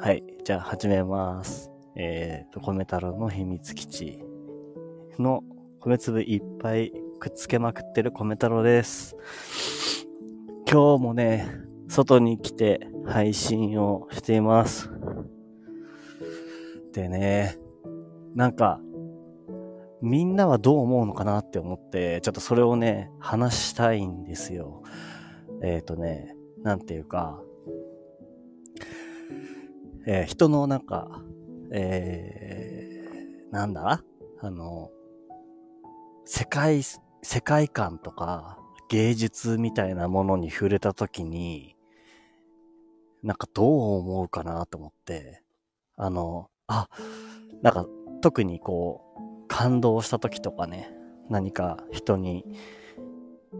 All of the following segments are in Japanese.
はい。じゃあ始めます。えーと、米太郎の秘密基地の米粒いっぱいくっつけまくってる米太郎です。今日もね、外に来て配信をしています。でね、なんか、みんなはどう思うのかなって思って、ちょっとそれをね、話したいんですよ。えっ、とね、なんていうか、えー人のなんか、えー、なんだ？あの、世界、世界観とか芸術みたいなものに触れたときに、なんかどう思うかなと思って、あの、あ、なんか特にこう、感動したときとかね、何か人に、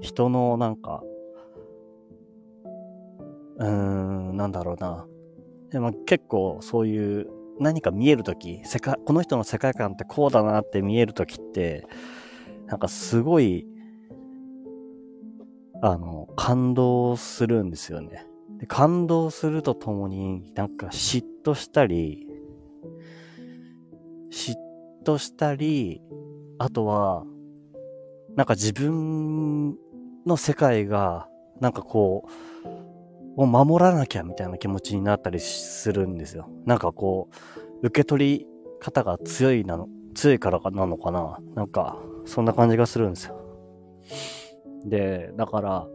人のなんか、うーん、なんだろうな。でも結構そういう何か見えるとき、世界、この人の世界観ってこうだなって見えるときって、なんかすごい、あの、感動するんですよね。で感動するとともに、なんか嫉妬したり、嫉妬したり、あとは、なんか自分の世界が、なんかこう、を守らなきゃみたいな気持ちになったりするんですよ。なんかこう、受け取り方が強いなの、強いからかなのかななんか、そんな感じがするんですよ。で、だから、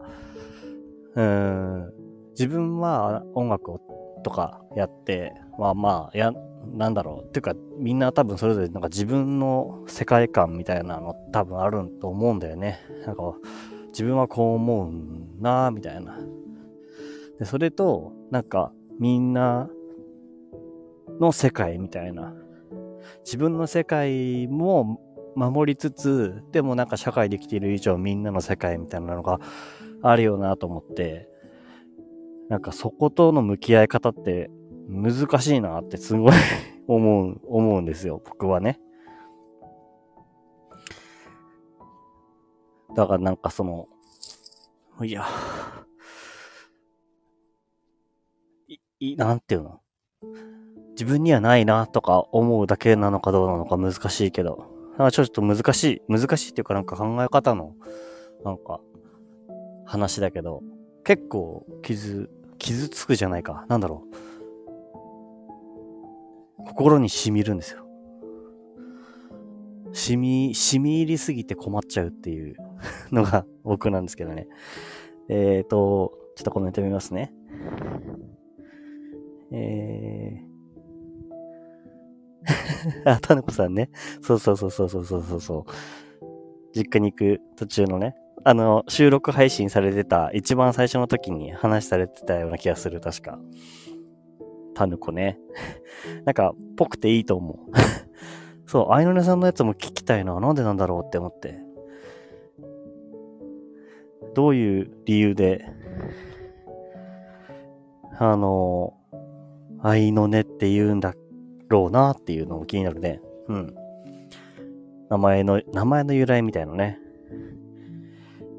うーん、自分は音楽をとかやって、まあまあ、や、なんだろう。っていうか、みんな多分それぞれなんか自分の世界観みたいなの多分あると思うんだよね。なんか、自分はこう思うなみたいな。で、それと、なんか、みんなの世界みたいな。自分の世界も守りつつ、でもなんか社会で生きている以上みんなの世界みたいなのがあるよなと思って、なんかそことの向き合い方って難しいなってすごい 思う、思うんですよ、僕はね。だからなんかその、いや、い、なんていうの？自分にはないなとか思うだけなのかどうなのか難しいけど、なんかちょっと難しい、難しいっていうかなんか考え方の、なんか、話だけど、結構傷、傷つくじゃないか。なんだろう。心に染みるんですよ。染み、染み入りすぎて困っちゃうっていう のが僕なんですけどね。えーと、ちょっとコメント見ますね。えー、あ、たぬこさんね。そうそうそうそうそうそうそう。実家に行く途中のね。あの、収録配信されてた、一番最初の時に話されてたような気がする、確か。たぬこね。なんか、ぽくていいと思う。そう、あいのねさんのやつも聞きたいな。なんでなんだろうって思って。どういう理由で、あの、愛のねって言うんだろうなっていうのも気になるね。うん。名前の、名前の由来みたいのね。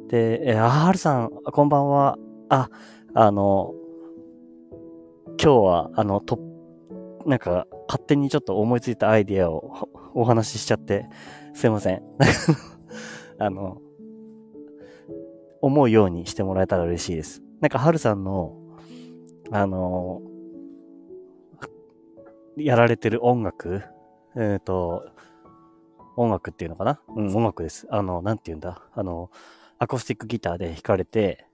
で、えあ、はるさん、こんばんは。あ、あの、今日は、あの、と、なんか、勝手にちょっと思いついたアイディアをお話ししちゃって、すいません。あの、思うようにしてもらえたら嬉しいです。なんか、はるさんの、あの、やられてる音楽、えっ、と、音楽っていうのかな？うん、音楽です。あの、なんて言うんだ？あの、アコースティックギターで弾かれて、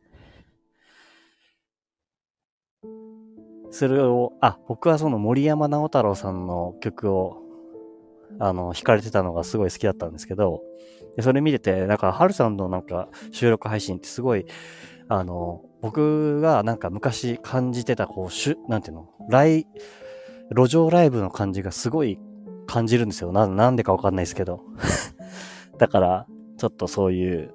それを、あ、僕はその森山直太朗さんの曲を、あの、弾かれてたのがすごい好きだったんですけど、でそれ見てて、なんか、ハルさんのなんか収録配信ってすごい、あの、僕がなんか昔感じてた、こう、しゅ、なんていうの、ライ、路上ライブの感じがすごい感じるんですよ。な、んでかわかんないですけど。だから、ちょっとそういう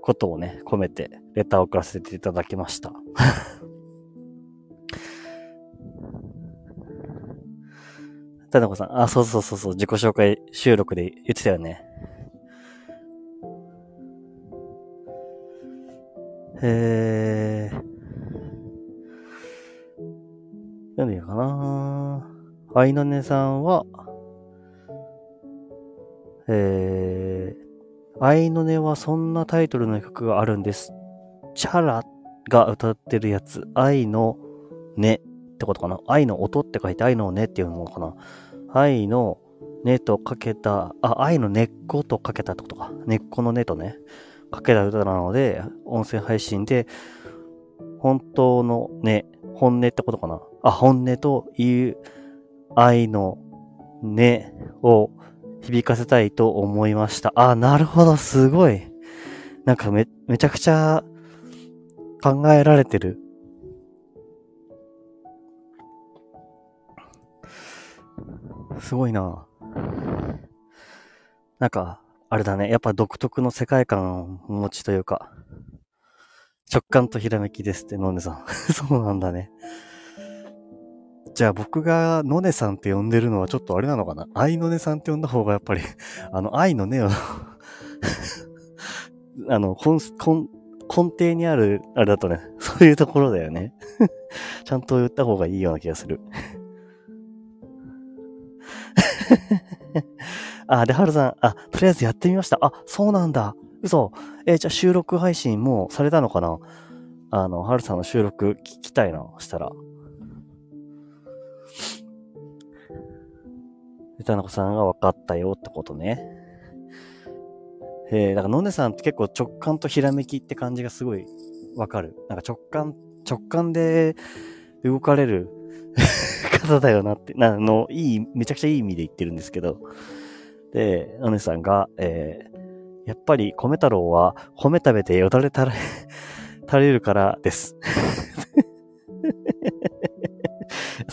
ことをね、込めて、レターを送らせていただきました。たなこさん、あ、そうそうそうそう、自己紹介収録で言ってたよね。えー、読んでいいかな愛のねさんは、えー、愛のねはそんなタイトルの曲があるんです。チャラが歌ってるやつ、愛のねってことかな愛の音って書いて愛のねっていうのかな愛のねとかけた、あ、愛の根っことかけたってことか。根っこの根とね、かけた歌なので、音声配信で、本当のね、本音ってことかな。あ、本音という愛のねを響かせたいと思いました。あ、なるほど、すごい。なんかめ、めちゃくちゃ考えられてる。すごいな。なんか、あれだね。やっぱ独特の世界観を持ちというか、直感とひらめきですって、のねさん。そうなんだね。じゃあ僕がのねさんって呼んでるのはちょっとあれなのかな？愛のねさんって呼んだ方がやっぱり あの、愛のねを あの、根、根、根底にある、あれだとね、そういうところだよねちゃんと言った方がいいような気がするあ、で、はるさん、あ、とりあえずやってみました。あ、そうなんだ。嘘。えー、じゃあ収録配信もされたのかな？あの、はるさんの収録聞きたいな、したら。で、たなこさんが分かったよってことね。えー、だから、のねさんって結構直感とひらめきって感じがすごいわかる。なんか直感、直感で動かれる 方だよなって、なの、いい、めちゃくちゃいい意味で言ってるんですけど。で、のねさんが、えー、やっぱり米太郎は米食べてよだれ垂れ、垂れるからです。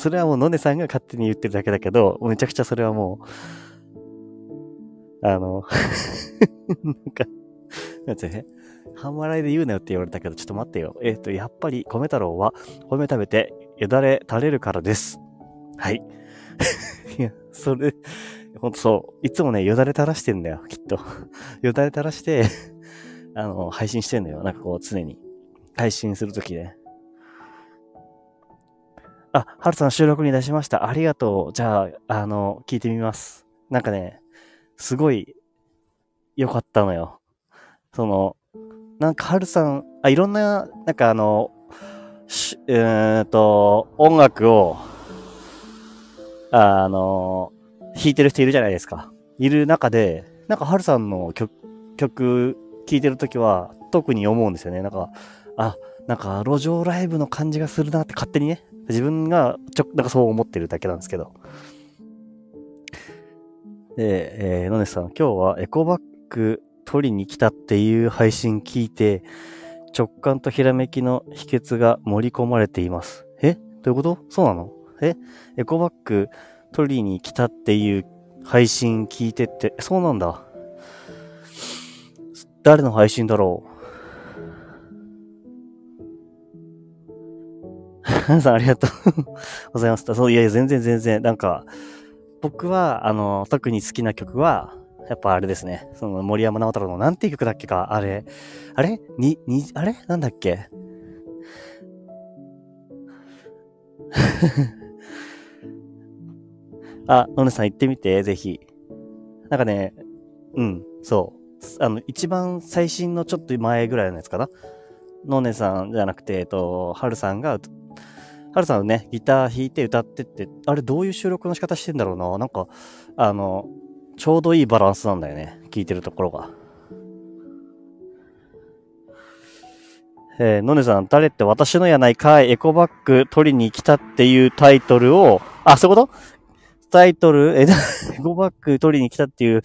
それはもうのねさんが勝手に言ってるだけだけど、めちゃくちゃそれはもう、あの、なんか、なんてね、半笑いで言うなよって言われたけど、ちょっと待ってよ。えっ、ー、と、やっぱり米太郎は米食べてよだれ垂れるからです。はい。いや、それ、ほんとそう。いつもね、よだれ垂らしてんだよ、きっと。よだれ垂らしてあの、配信してんのよ。なんかこう、常に。配信するときね。あ、はるさん収録に出しました。ありがとう。じゃあ、あの、聞いてみます。なんかね、すごい良かったのよ。その、なんかはるさん、あ、いろんな、なんかあの、しえーん、と、音楽を、あの、弾いてる人いるじゃないですか。いる中で、なんかはるさんの曲、曲聴いてるときは特に思うんですよね。なんか、あ、なんか路上ライブの感じがするなって勝手にね、自分がちょ、なんかそう思ってるだけなんですけど。で、えー、ノネさん、今日はエコバッグ取りに来たっていう配信聞いて、直感とひらめきの秘訣が盛り込まれています。え？どういうこと？そうなの？え？エコバッグ取りに来たっていう配信聞いてって、そうなんだ。誰の配信だろう？皆さんありがとう ございました。そう、いやいや、全然全然。なんか、僕は、あの、特に好きな曲は、やっぱあれですね。その森山直太朗のなんていう曲だっけかあれ。あれ？に、に、あれ？なんだっけ？あ、のねさん行ってみて、ぜひ。なんかね、うん、そう。あの、一番最新のちょっと前ぐらいのやつかな。のねさんじゃなくて、えっと、はるさんがハルさんね、ギター弾いて歌ってって、あれどういう収録の仕方してんだろうな。なんか、あの、ちょうどいいバランスなんだよね。聴いてるところが。えー、のねさん、誰って私のやないかい、エコバッグ取りに来たっていうタイトルを、あ、そういうこと？タイトル、え、エコバッグ取りに来たっていう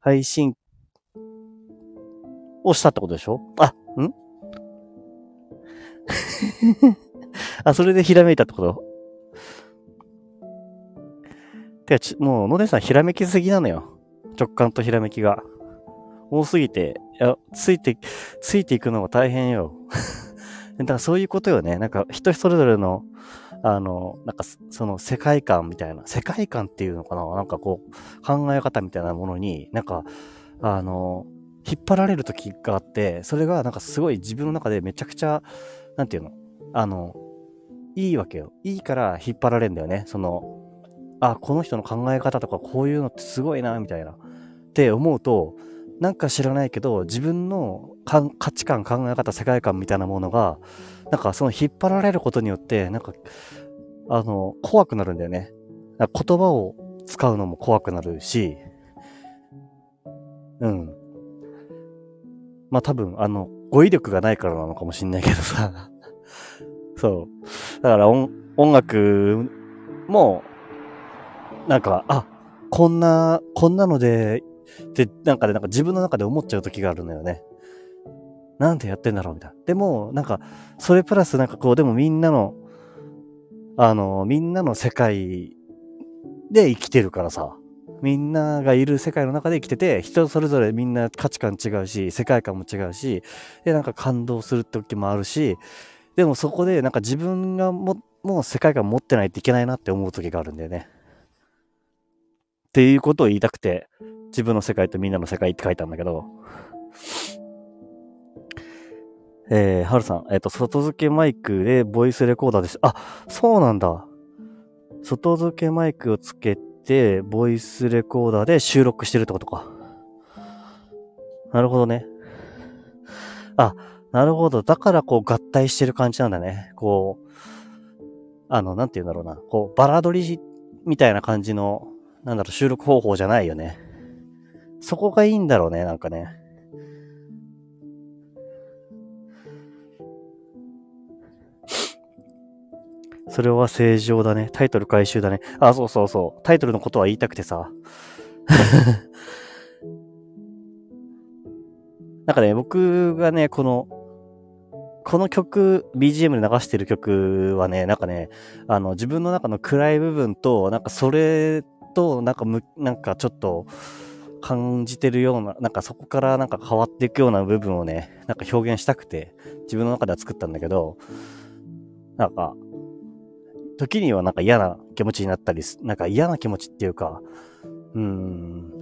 配信をしたってことでしょ？あ、ん？あ、それでひらめいたってこと？てか、もう、野出さんひらめきすぎなのよ。直感とひらめきが。多すぎて、いや、ついて、ついていくのが大変よ。だからそういうことよね。なんか人それぞれの、あの、なんかその世界観みたいな、世界観っていうのかな？なんかこう、考え方みたいなものに、なんか、あの、引っ張られる時があって、それがなんかすごい自分の中でめちゃくちゃ、なんていうの？あの、いいわけよ。いいから引っ張られるんだよね。その、あ、この人の考え方とかこういうのってすごいな、みたいな。って思うと、なんか知らないけど、自分の価値観、考え方、世界観みたいなものが、なんかその引っ張られることによって、なんか、あの、怖くなるんだよね。言葉を使うのも怖くなるし、うん。まあ多分、あの、語彙力がないからなのかもしんないけどさ。そう。だから音楽も、なんか、あ、こんな、こんなので、で、なんかで、なんか自分の中で思っちゃう時があるのよね。なんでやってんだろうみたいな。でも、なんか、それプラスなんかこう、でもみんなの、あの、みんなの世界で生きてるからさ。みんながいる世界の中で生きてて、人それぞれみんな価値観違うし、世界観も違うし、で、なんか感動する時もあるし、でもそこでなんか自分がも、もう世界観持ってないといけないなって思う時があるんだよね。っていうことを言いたくて、自分の世界とみんなの世界って書いたんだけど、えー、はるさん、えっ、ー、と、外付けマイクでボイスレコーダーです。あ、そうなんだ。外付けマイクをつけて、ボイスレコーダーで収録してるってことか。なるほどね。あ、なるほど。だからこう合体してる感じなんだね。こう、あの、なんて言うんだろうな。こう、バラ撮りみたいな感じの、なんだろう、収録方法じゃないよね。そこがいいんだろうね、なんかね。それは正常だね。タイトル回収だね。あ、そうそうそう。タイトルのことは言いたくてさ。なんかね、僕がね、この、この曲、BGM で流してる曲はね、なんかね、あの、自分の中の暗い部分と、なんかそれと、なんかむ、なんかちょっと、感じてるような、なんかそこからなんか変わっていくような部分をね、なんか表現したくて、自分の中では作ったんだけど、なんか、時にはなんか嫌な気持ちになったり、なんか嫌な気持ちっていうか、うーん。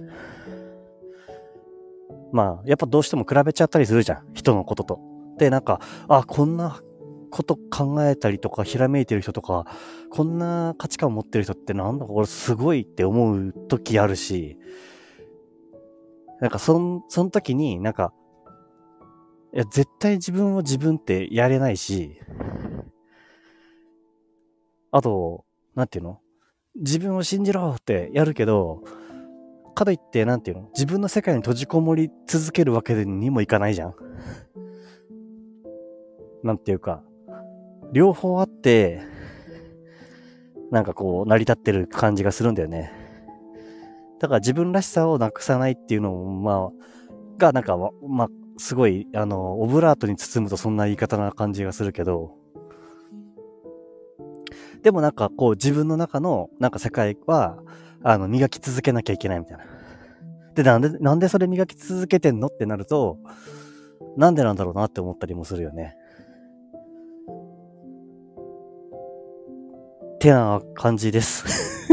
まあ、やっぱどうしても比べちゃったりするじゃん。人のことと。で、なんか、あ、こんなこと考えたりとか、ひらめいてる人とか、こんな価値観を持ってる人ってなんだこれすごいって思う時あるし、なんかそん、その時になんか、いや、絶対自分を自分ってやれないし、あと、なんていうの？自分を信じろってやるけど、かといって、なんていうの？自分の世界に閉じこもり続けるわけにもいかないじゃん。なんていうか、両方あって、なんかこう、成り立ってる感じがするんだよね。だから自分らしさをなくさないっていうのも、まあ、が、なんか、まあ、すごい、あの、オブラートに包むとそんな言い方な感じがするけど、でもなんかこう自分の中のなんか世界は、あの、磨き続けなきゃいけないみたいな。で、なんで、なんでそれ磨き続けてんのってなると、なんでなんだろうなって思ったりもするよね。ってな感じです。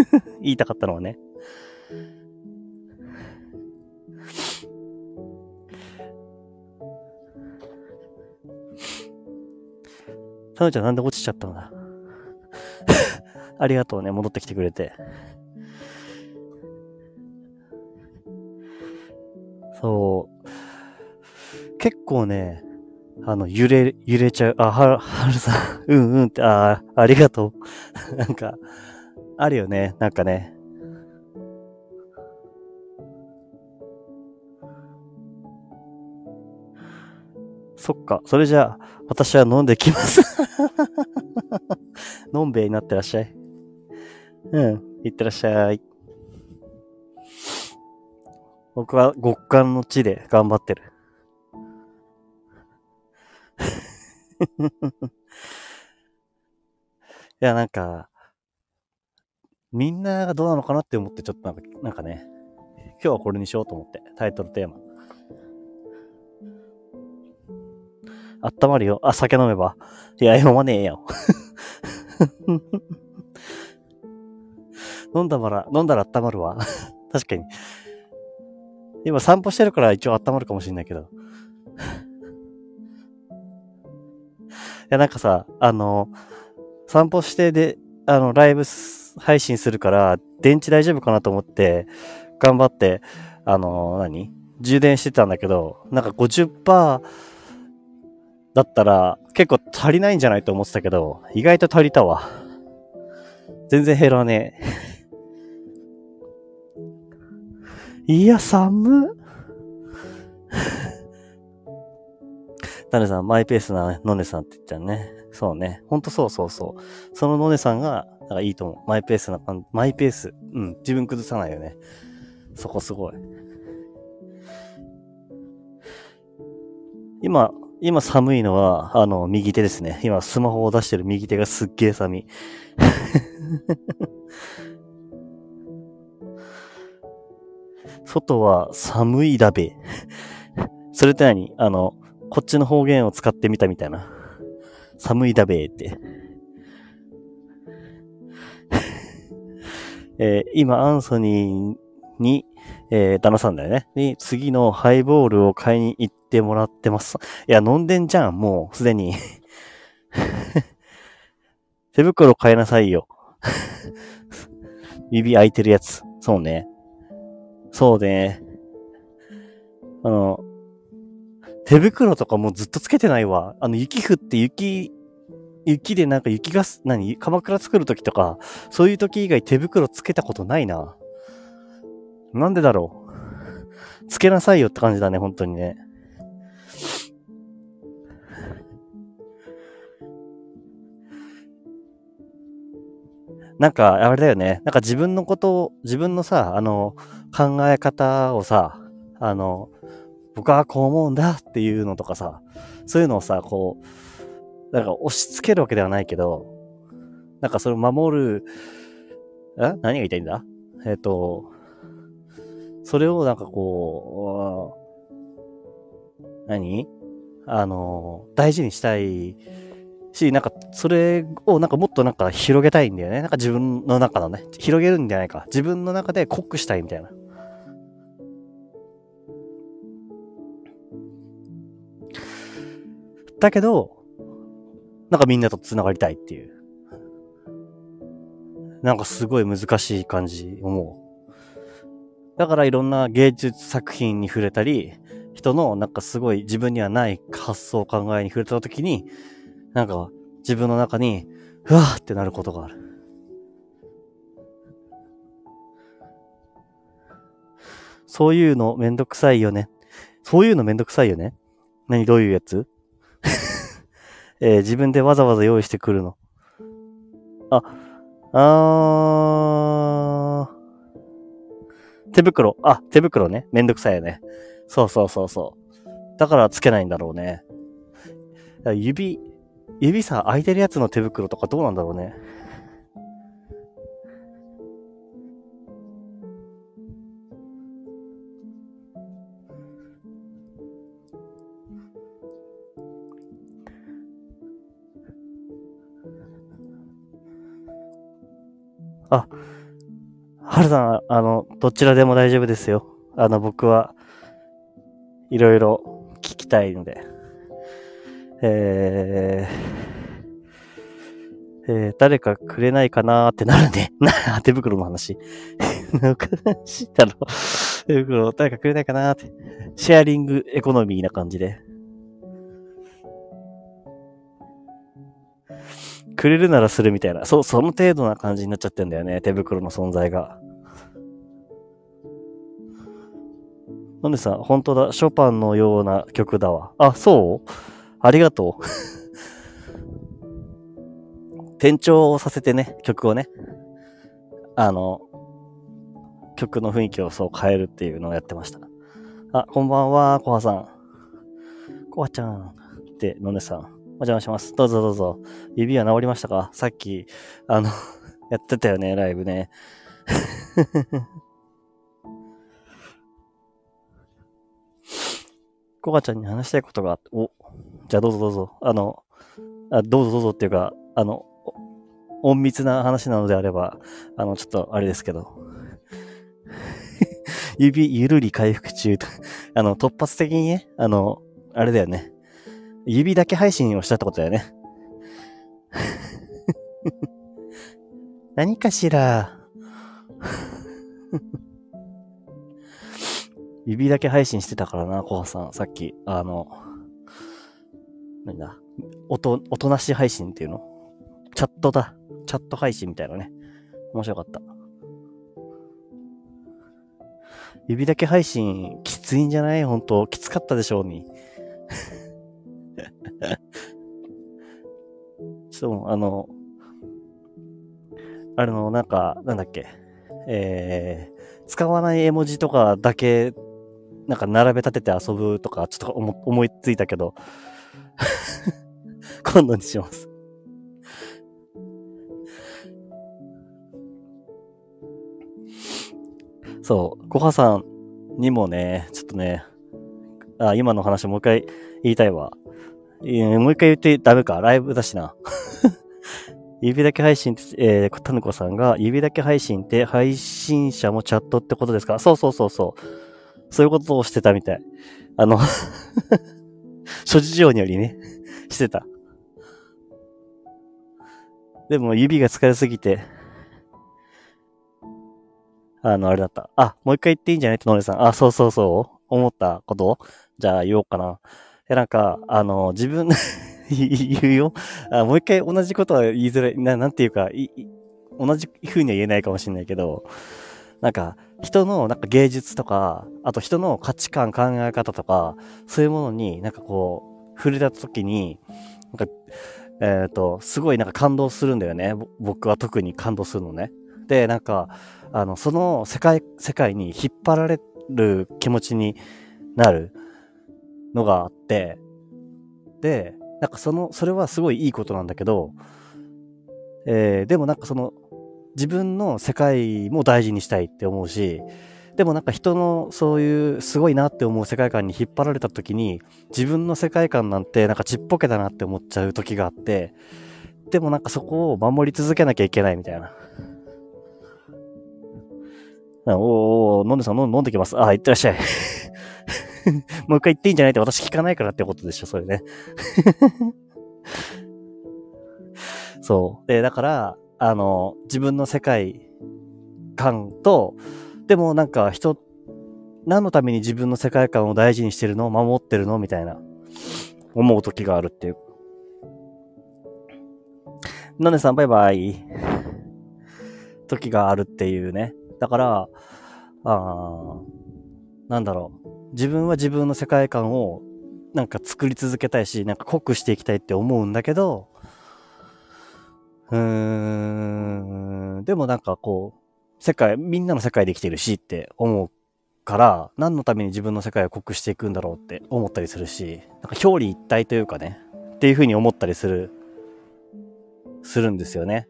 言いたかったのはね。タヌちゃんなんで落ちちゃったんだ？ありがとうね、戻ってきてくれて。そう。結構ね、あの、揺れ、揺れちゃう。あ、はる、はるさん、うんうんって、あ、ありがとう。なんか、あるよね、なんかね。そっか。それじゃあ、私は飲んできます のんべえになってらっしゃい。うん。いってらっしゃい。僕は極寒の地で頑張ってる。いや、なんか、みんながどうなのかなって思って、ちょっとなんか、なんかね、今日はこれにしようと思って、タイトルテーマ。あったまるよ。あ、酒飲めば。いや、飲まねえよ。飲んだら、飲んだら温まるわ。確かに。今散歩してるから一応温まるかもしんないけど。いや、なんかさ、あの、散歩してで、あの、ライブ配信するから、電池大丈夫かなと思って、頑張って、あの、何？充電してたんだけど、なんか50%だったら結構足りないんじゃないと思ってたけど、意外と足りたわ。全然減らねえ。いや、寒っ。タネさん、マイペースなノネさんって言っちゃうね。そうね。ほんとそうそうそう。そのノネさんが、なんかいいと思う。マイペースな。マイペース。うん。自分崩さないよね。そこすごい。今、今寒いのは、あの、右手ですね。今、スマホを出してる右手がすっげえ寒い。外は寒いだべ。それって何？あの、こっちの方言を使ってみたみたいな。寒いだべーって。えー、今、アンソニーに、えー、旦那さんだよね。に、次のハイボールを買いに行ってもらってます。いや、飲んでんじゃん、もう、すでに。手袋買いなさいよ。指開いてるやつ。そうね。そうね。あの、手袋とかもずっとつけてないわ。あの、雪降って雪、雪でなんか雪が、何？鎌倉作るときとか、そういうとき以外手袋つけたことないな。なんでだろう？つけなさいよって感じだね、本当にね。なんか、あれだよね。なんか自分のことを、自分のさ、あの、考え方をさ、あの、僕はこう思うんだっていうのとかさ、そういうのをさ、こう、なんか押し付けるわけではないけど、なんかそれを守る、え？何が言いたいんだ？えっ、ー、と、それをなんかこう、何？あの、大事にしたいし、なんか、それをなんかもっとなんか広げたいんだよね。なんか自分の中のね、広げるんじゃないか。自分の中で濃くしたいみたいな。だけど、なんかみんなと繋がりたいっていう。なんかすごい難しい感じ思う。だからいろんな芸術作品に触れたり、人のなんかすごい自分にはない発想考えに触れた時に、なんか自分の中に、ふわーってなることがある。そういうのめんどくさいよね。そういうのめんどくさいよね。何？どういうやつ？えー、自分でわざわざ用意してくるの。あ、あー。手袋。あ、手袋ね。めんどくさいよね。そうそうそうそう。だからつけないんだろうね。指、指さ、空いてるやつの手袋とかどうなんだろうね。あ、はるさん、あの、どちらでも大丈夫ですよ。あの、僕は、いろいろ聞きたいので。えー、えー、誰かくれないかなーってなるね。な、手袋の話。おかしいだろ。手袋、誰かくれないかなーって。シェアリングエコノミーな感じで。くれるならするみたいな、そう、その程度な感じになっちゃってんだよね、手袋の存在が。なんでさ、本当だ、ショパンのような曲だわ。あ、そう？ありがとう。転調をさせてね、曲をね、あの、曲の雰囲気をそう変えるっていうのをやってました。あ、こんばんは、コハさん。コハちゃん。で、のねさん。お邪魔します。どうぞどうぞ。指は治りましたか？さっき、あの やってたよね、ライブね。コカちゃんに話したいことがあって、お、じゃあどうぞどうぞ。あの、あどうぞどうぞっていうか、あの、隠密な話なのであれば、あの、ちょっとあれですけど。指ゆるり回復中と。あの、突発的にね、あの、あれだよね。指だけ配信をしたってことだよね。何かしら。指だけ配信してたからな、コハさん。さっき、あの、何だ、音、音なし配信っていうの？チャットだ。チャット配信みたいなね。面白かった。指だけ配信、きついんじゃない？本当きつかったでしょうに。ちょっと、あの、あれの、なんか、なんだっけ。えー、使わない絵文字とかだけ、なんか並べ立てて遊ぶとか、ちょっと思いついたけど、今度にします。そう、コハさんにもね、ちょっとね、あ、今の話もう一回言いたいわ。もう一回言ってダメか。ライブだしな。指だけ配信って、えー、タヌコさんが、指だけ配信って配信者もチャットってことですか？そうそうそうそう。そういうことをしてたみたい。あの 諸事情によりね、してた。でも指が疲れすぎて、あの、あれだった。あ、もう一回言っていいんじゃない？ってノレさん。あ、そうそうそう。思ったことじゃあ言おうかな。え、なんか、あの、自分 言うよあ。もう一回同じことは言いづらい。ななんていうか、い同じ風には言えないかもしれないけど、なんか、人のなんか芸術とか、あと人の価値観、考え方とか、そういうものになんかこう、触れた時に、なんか、えっ、ー、と、すごいなんか感動するんだよね。僕は特に感動するのね。で、なんか、あの、その世界、世界に引っ張られる気持ちになるのがあって、で、なんかその、それはすごいいいことなんだけど、えー、でもなんかその、自分の世界も大事にしたいって思うし、でもなんか人のそういうすごいなって思う世界観に引っ張られた時に自分の世界観なんてなんかちっぽけだなって思っちゃう時があってでもなんかそこを守り続けなきゃいけないみたいな。おお飲んでさん飲んできます。あ、いってらっしゃい。もう一回言っていいんじゃないって私聞かないからってことでしょ、それね。そう。で、だから、あの、自分の世界観と、でもなんか人、何のために自分の世界観を大事にしてるの守ってるのみたいな、思う時があるっていう。のねさん、バイバイ。時があるっていうね。だから、あーなんだろう。自分は自分の世界観をなんか作り続けたいし、なんか濃くしていきたいって思うんだけど、うーん、でもなんかこう、世界、みんなの世界で生きてるしって思うから、何のために自分の世界を濃くしていくんだろうって思ったりするし、なんか表裏一体というかね、っていうふうに思ったりする、するんですよね。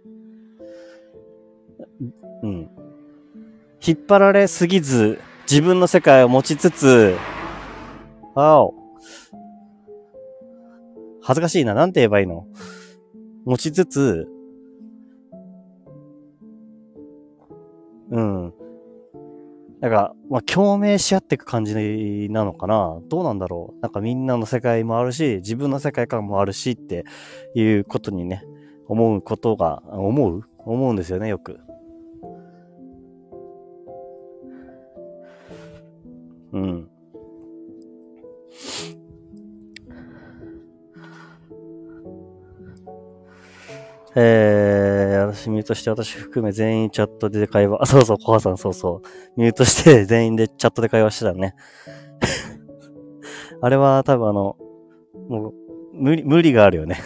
うん。引っ張られすぎず、自分の世界を持ちつつ、あお。恥ずかしいな。なんて言えばいいの？持ちつつ、うん。なんか、まあ、共鳴し合っていく感じなのかな？どうなんだろう？なんかみんなの世界もあるし、自分の世界観もあるしっていうことにね、思うことが、思う？思うんですよね、よく。うん。えー、私ミュートして私含め全員チャットで会話、あ、そうそう、コハさんそうそう。ミュートして全員でチャットで会話してたね。あれは多分あの、もう、無理、無理があるよね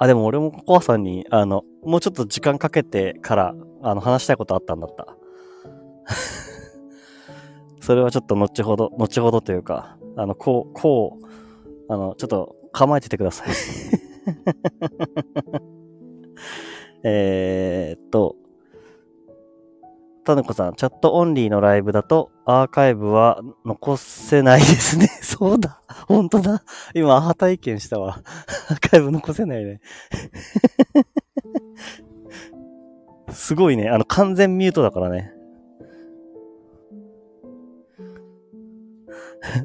あ、でも俺もコアさんに、あの、もうちょっと時間かけてから、あの、話したいことあったんだった。それはちょっと後ほど、後ほどというか、あの、こう、こう、あの、ちょっと構えててください えっと、たぬこさん、チャットオンリーのライブだとアーカイブは残せないですね。そうだ。ほんとだ。今、アハ体験したわ。アーカイブ残せないね。すごいね。あの、完全ミュートだからね。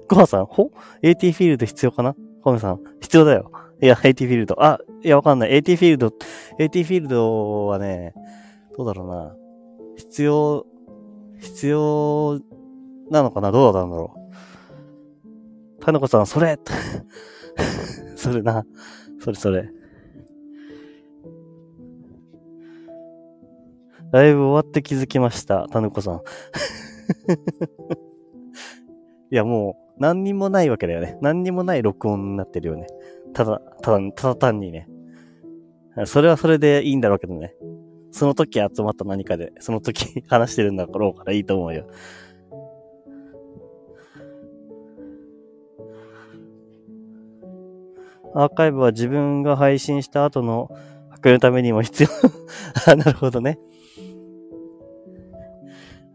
コハさん、ほ ?AT フィールド必要かな？コメさん、必要だよ。いや、AT フィールド。あ、いや、わかんない。AT フィールド、AT フィールドはね、どうだろうな。必要、必要なのかな？どうなんだろう。タヌコさん、それ それな。それそれ。ライブ終わって気づきました。タヌコさん。いや、もう、何にもないわけだよね。何にもない録音になってるよね。ただ、ただ、ただ単にね。それはそれでいいんだろうけどね。その時集まった何かで、その時 話してるんだろうからいいと思うよ。アーカイブは自分が配信した後の発のためにも必要 あ、なるほどね。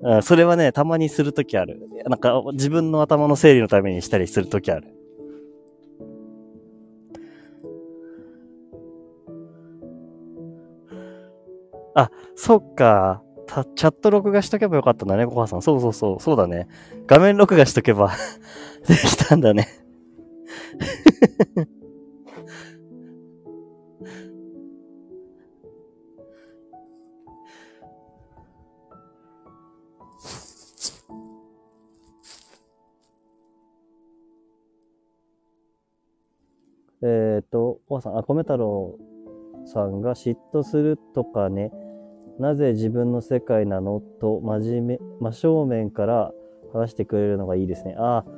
あそれはね、たまにするときある。なんか自分の頭の整理のためにしたりするときある。あ、そっか。チャット録画しとけばよかったんだね、コハさん。そうそうそう。そうだね。画面録画しとけば できたんだねえっと、コハさん、あ、米太郎さんが嫉妬するとかね、なぜ自分の世界なの？と真面目、真正面から話してくれるのがいいですね。ああ。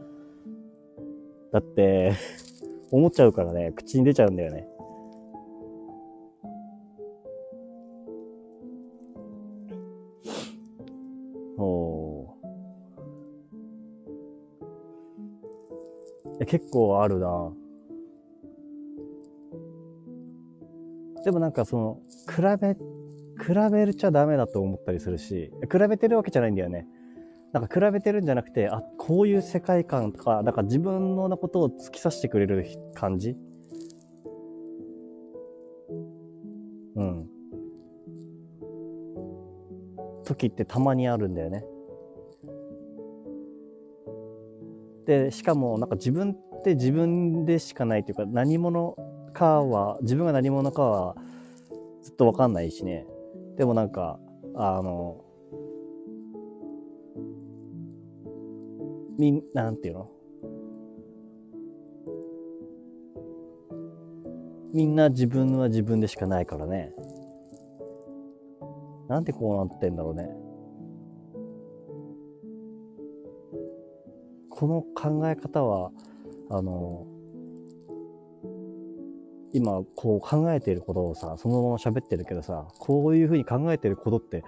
だって 思っちゃうからね、口に出ちゃうんだよね。おー。結構あるな。でもなんかその、比べ、比べるちゃダメだと思ったりするし、比べてるわけじゃないんだよね。なんか比べてるんじゃなくて、あ、こういう世界観とか、なんか自分のなことを突き刺してくれる感じ？うん。時ってたまにあるんだよね。で、しかもなんか自分って自分でしかないというか、何者かは、自分が何者かはずっとわかんないしね。でもなんか、あの、みん、なんていうの？みんな自分は自分でしかないからね。なんでこうなってんだろうね。この考え方は、あの、今こう考えていることをさ、そのまま喋ってるけどさ、こういうふうに考えてることって、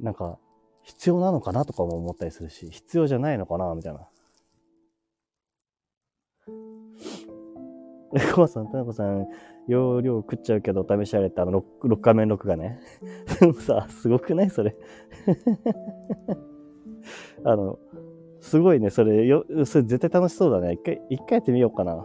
なんか必要なのかなとかも思ったりするし、必要じゃないのかなみたいな。レコさん、田中さん、容量食っちゃうけど試しあれってあの 6, 6画面録画ね。でもさ、すごくない？それ。あの、すごいね、それ、よ、それ絶対楽しそうだね。一回、一回やってみようかな。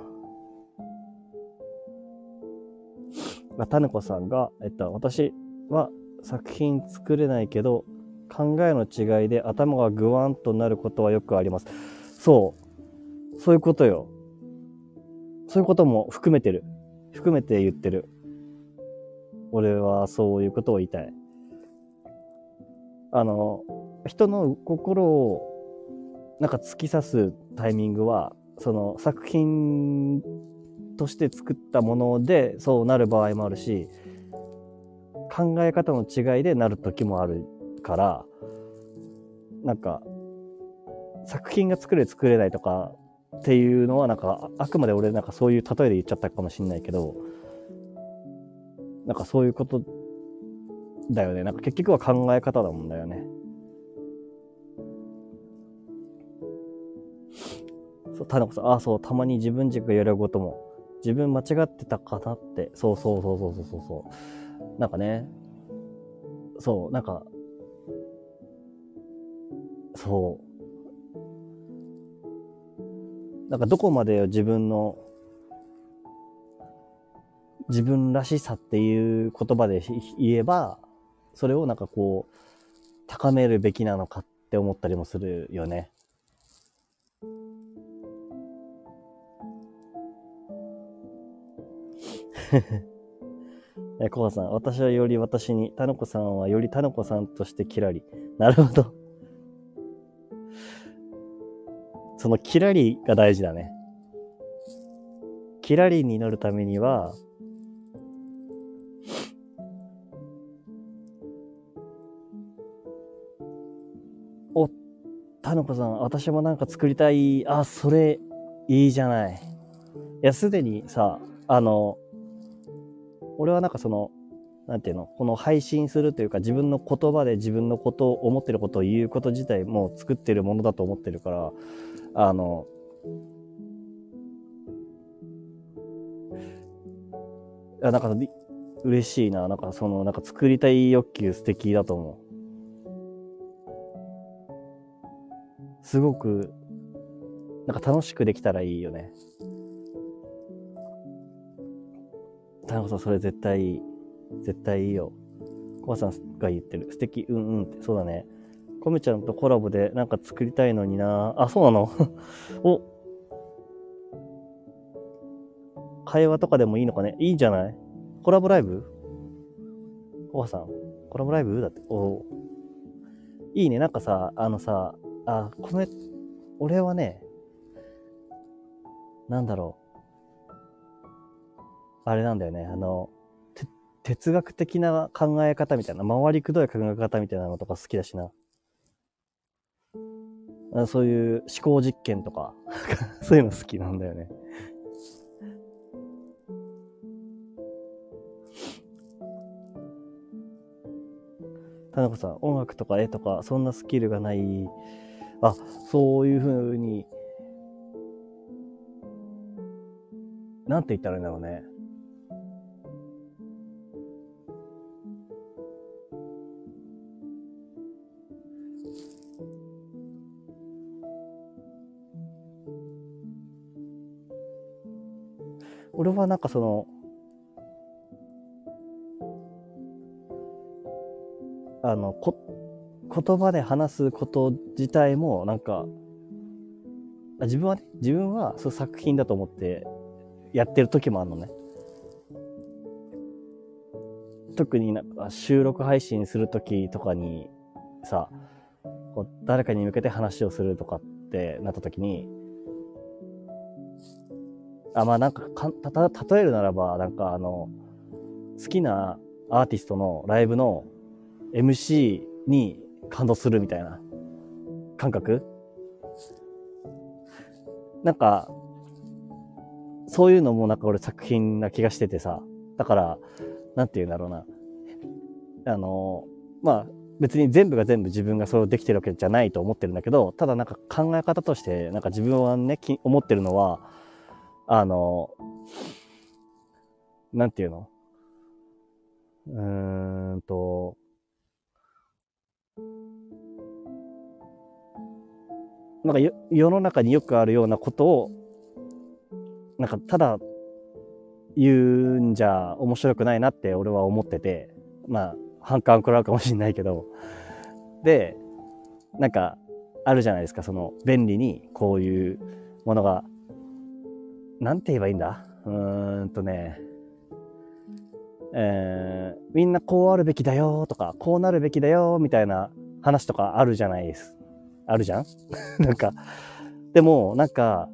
まあ、タネコさんが、えっと、私は作品作れないけど、考えの違いで頭がグワンとなることはよくあります。そう。そういうことよ。そういうことも含めてる。含めて言ってる。俺はそういうことを言いたい。あの、人の心をなんか突き刺すタイミングは、その作品として作ったものでそうなる場合もあるし考え方の違いでなる時もあるからなんか作品が作れ作れないとかっていうのはなんかあくまで俺なんかそういう例えで言っちゃったかもしんないけどなんかそういうことだよねなんか結局は考え方だもんだよね。そう、田中さん、ああ、そう、たまに自分軸がやることも自分間違ってたかなって、そうそうそうそうそうそう。なんかね、そう、なんか、そう。なんかどこまで自分の、自分らしさっていう言葉で言えば、それをなんかこう、高めるべきなのかって思ったりもするよね。え、コハさん、私はより私に、タノコさんはよりタノコさんとしてキラリ。なるほど。そのキラリが大事だね。キラリに乗るためには、お、タノコさん、私もなんか作りたい。あ、それ、いいじゃない。いや、すでにさ、あの、俺はなんかその、なんていうの、この配信するというか自分の言葉で自分のことを思ってることを言うこと自体も作ってるものだと思ってるから、あの、あなんか嬉しいな。なんかその、なんか作りたい欲求素敵だと思う。すごく、なんか楽しくできたらいいよね。田中さん、それ絶対いい。絶対いいよ。コバさんが言ってる。素敵。うんうんって。そうだね。コメちゃんとコラボでなんか作りたいのになあ、そうなの？お。会話とかでもいいのかね？いいんじゃない？コラボライブ？コバさん。コラボライブ？だって。おいいね。なんかさ、あのさ、あ、この、俺はね、なんだろう。あれなんだよね。あの、哲学的な考え方みたいな、回りくどい考え方みたいなのとか好きだしな。そういう思考実験とか そういうの好きなんだよね。田中さん、音楽とか絵とか、そんなスキルがない。あ、そういうふうに、なんて言ったらいいんだろうね。はなんかその、あの、こ、言葉で話すこと自体もなんか、自分はね、自分はそう作品だと思ってやってる時もあるのね。特になんか収録配信する時とかにさ、こう誰かに向けて話をするとかってなった時に、あ、まあなんかかた、例えるならば、なんかあの、好きなアーティストのライブの MC に感動するみたいな感覚？なんか、そういうのもなんか俺作品な気がしててさ、だから、なんて言うんだろうな。あの、まあ、別に全部が全部自分がそうできてるわけじゃないと思ってるんだけど、ただなんか考え方として、なんか自分はね、思ってるのは、あの、なんていうの？うーんと、なんかよ世の中によくあるようなことを、なんかただ言うんじゃ面白くないなって俺は思ってて、まあ反感食らうかもしんないけど、で、なんかあるじゃないですか、その便利にこういうものがなんて言えばいいんだ？うーんとね、えー、みんなこうあるべきだよとか、こうなるべきだよみたいな話とかあるじゃないです。あるじゃん？なんか、でも、なんか、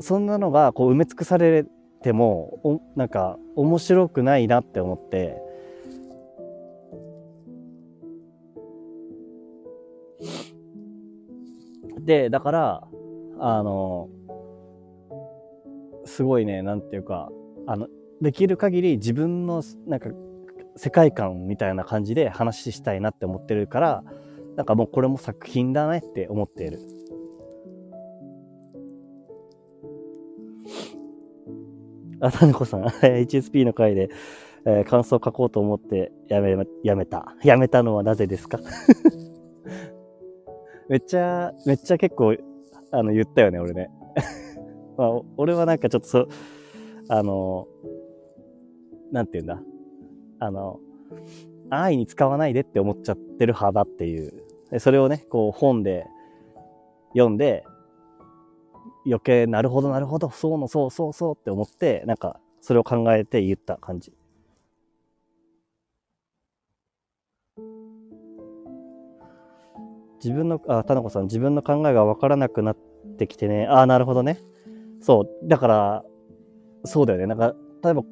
そんなのがこう埋め尽くされても、おなんか面白くないなって思って、で、だから、あの、すごいね、なんていうか、あの、できる限り自分の、なんか、世界観みたいな感じで話したいなって思ってるから、なんかもうこれも作品だねって思っている。あ、タネコさん、HSP の回で、えー、感想を書こうと思ってやめ、やめた。やめたのはなぜですか？めっちゃ、めっちゃ結構、あの、言ったよね、俺ね。まあ、俺はなんかちょっとそ、あの、なんて言うんだ。あの、安易に使わないでって思っちゃってる派だっていう。それをね、こう本で読んで、余計なるほどなるほど、そうのそうそうそうって思って、なんかそれを考えて言った感じ。自分の、あ、田中さん、自分の考えが分からなくなってきてね。ああ、なるほどね。そう。だから、そうだよね。なんか、例えば、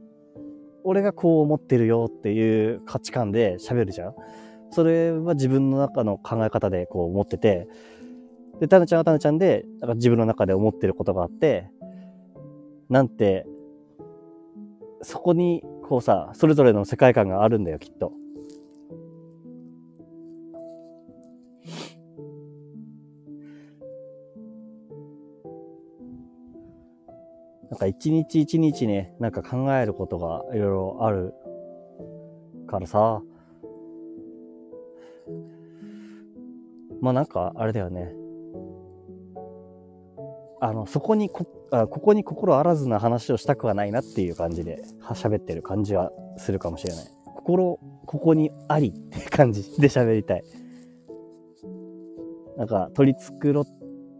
俺がこう思ってるよっていう価値観で喋るじゃん。それは自分の中の考え方でこう思ってて、で、タヌちゃんはタヌちゃんで、なんか自分の中で思ってることがあって、なんて、そこに、こうさ、それぞれの世界観があるんだよ、きっと。なんか一日一日ね、なんか考えることがいろいろあるからさ、まあなんか、あれだよね。あの、そこにこ、あここに心あらずな話をしたくはないなっていう感じで、喋ってる感じはするかもしれない。心、ここにありって感じで 喋りたい。なんか、取り繕っ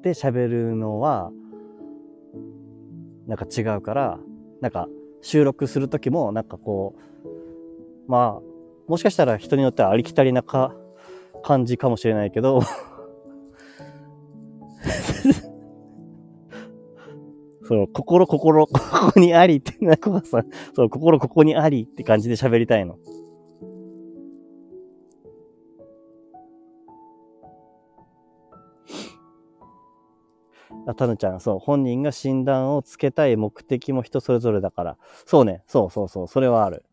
て喋るのは、なんか違うから、なんか、収録する時も、なんかこう、まあ、もしかしたら人によってはありきたりなか、感じかもしれないけど そう、心、心、ここにありって、なこさ、そう、心、ここにありって感じで喋りたいの。あ、たぬちゃん、そう、本人が診断をつけたい目的も人それぞれだから。そうね、そうそうそう、それはある。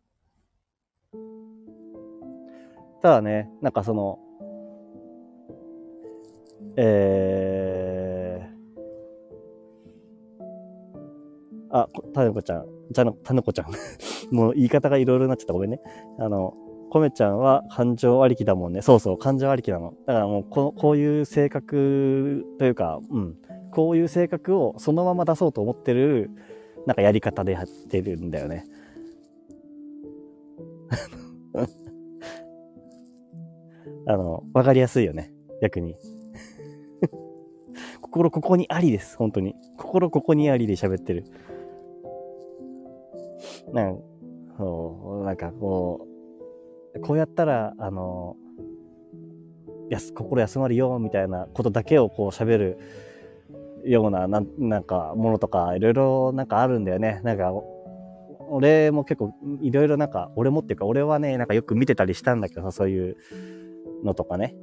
ただね、なんかその、えー、あ、たぬこちゃん、じゃの、たぬこちゃん。もう言い方がいろいろなっちゃった。ごめんね。あの、こめちゃんは感情ありきだもんね。そうそう、感情ありきなの。だからもうこ、こういう性格というか、うん。こういう性格をそのまま出そうと思ってる、なんかやり方でやってるんだよね。あの、わかりやすいよね。逆に。心ここにありです。本当に。心ここにありで喋ってる。なんか、そう、なんかこう、こうやったら、あの、やす、心休まるよ、みたいなことだけをこう喋るような、ななんか、ものとか、いろいろなんかあるんだよね。なんか、俺も結構、いろいろなんか、俺もっていうか、俺はね、なんかよく見てたりしたんだけど、そういうのとかね。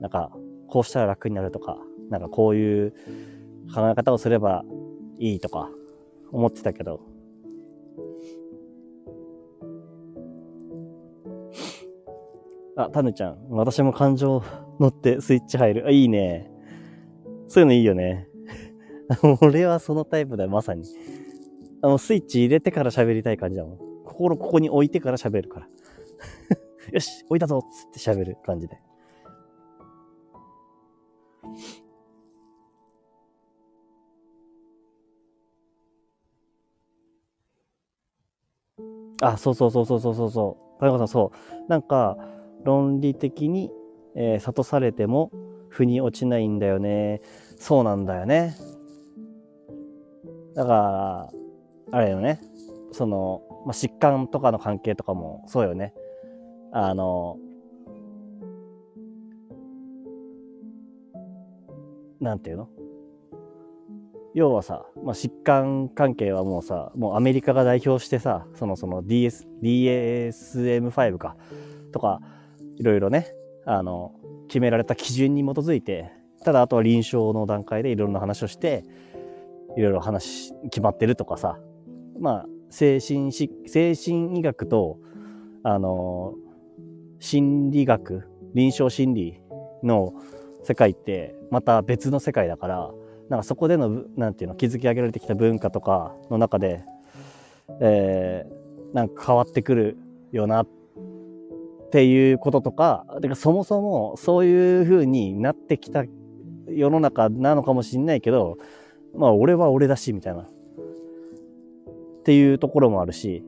なんか、こうしたら楽になるとか、なんかこういう考え方をすればいいとか思ってたけど、あ、タヌちゃん。私も感情乗ってスイッチ入る。あ、いいね。そういうのいいよね。俺はそのタイプだよ、まさに。あの、スイッチ入れてから喋りたい感じだもん。心ここに置いてから喋るから。よし、置いたぞっつって喋る感じで。あ、そうそうそうそうそうそうそう。田中さん、そう。なんか、論理的に、えー、諭されても、腑に落ちないんだよね。そうなんだよね。だから、あれよね。その、まあ、疾患とかの関係とかもそうよね。あの、なんていうの？要はさ、まあ、疾患関係はもうさ、もうアメリカが代表してさ、そのその DS、DSM5 か、とか、いろいろね、あの、決められた基準に基づいて、ただあとは臨床の段階でいろんな話をして、いろいろ話、決まってるとかさ、まあ、精神し、精神医学と、あの、心理学、臨床心理の世界ってまた別の世界だから、なんかそこでの、なんていうの、築き上げられてきた文化とかの中で、えー、なんか変わってくるよなっていうこととか、てかそもそもそういう風になってきた世の中なのかもしんないけど、まあ俺は俺だし、みたいな。っていうところもあるし、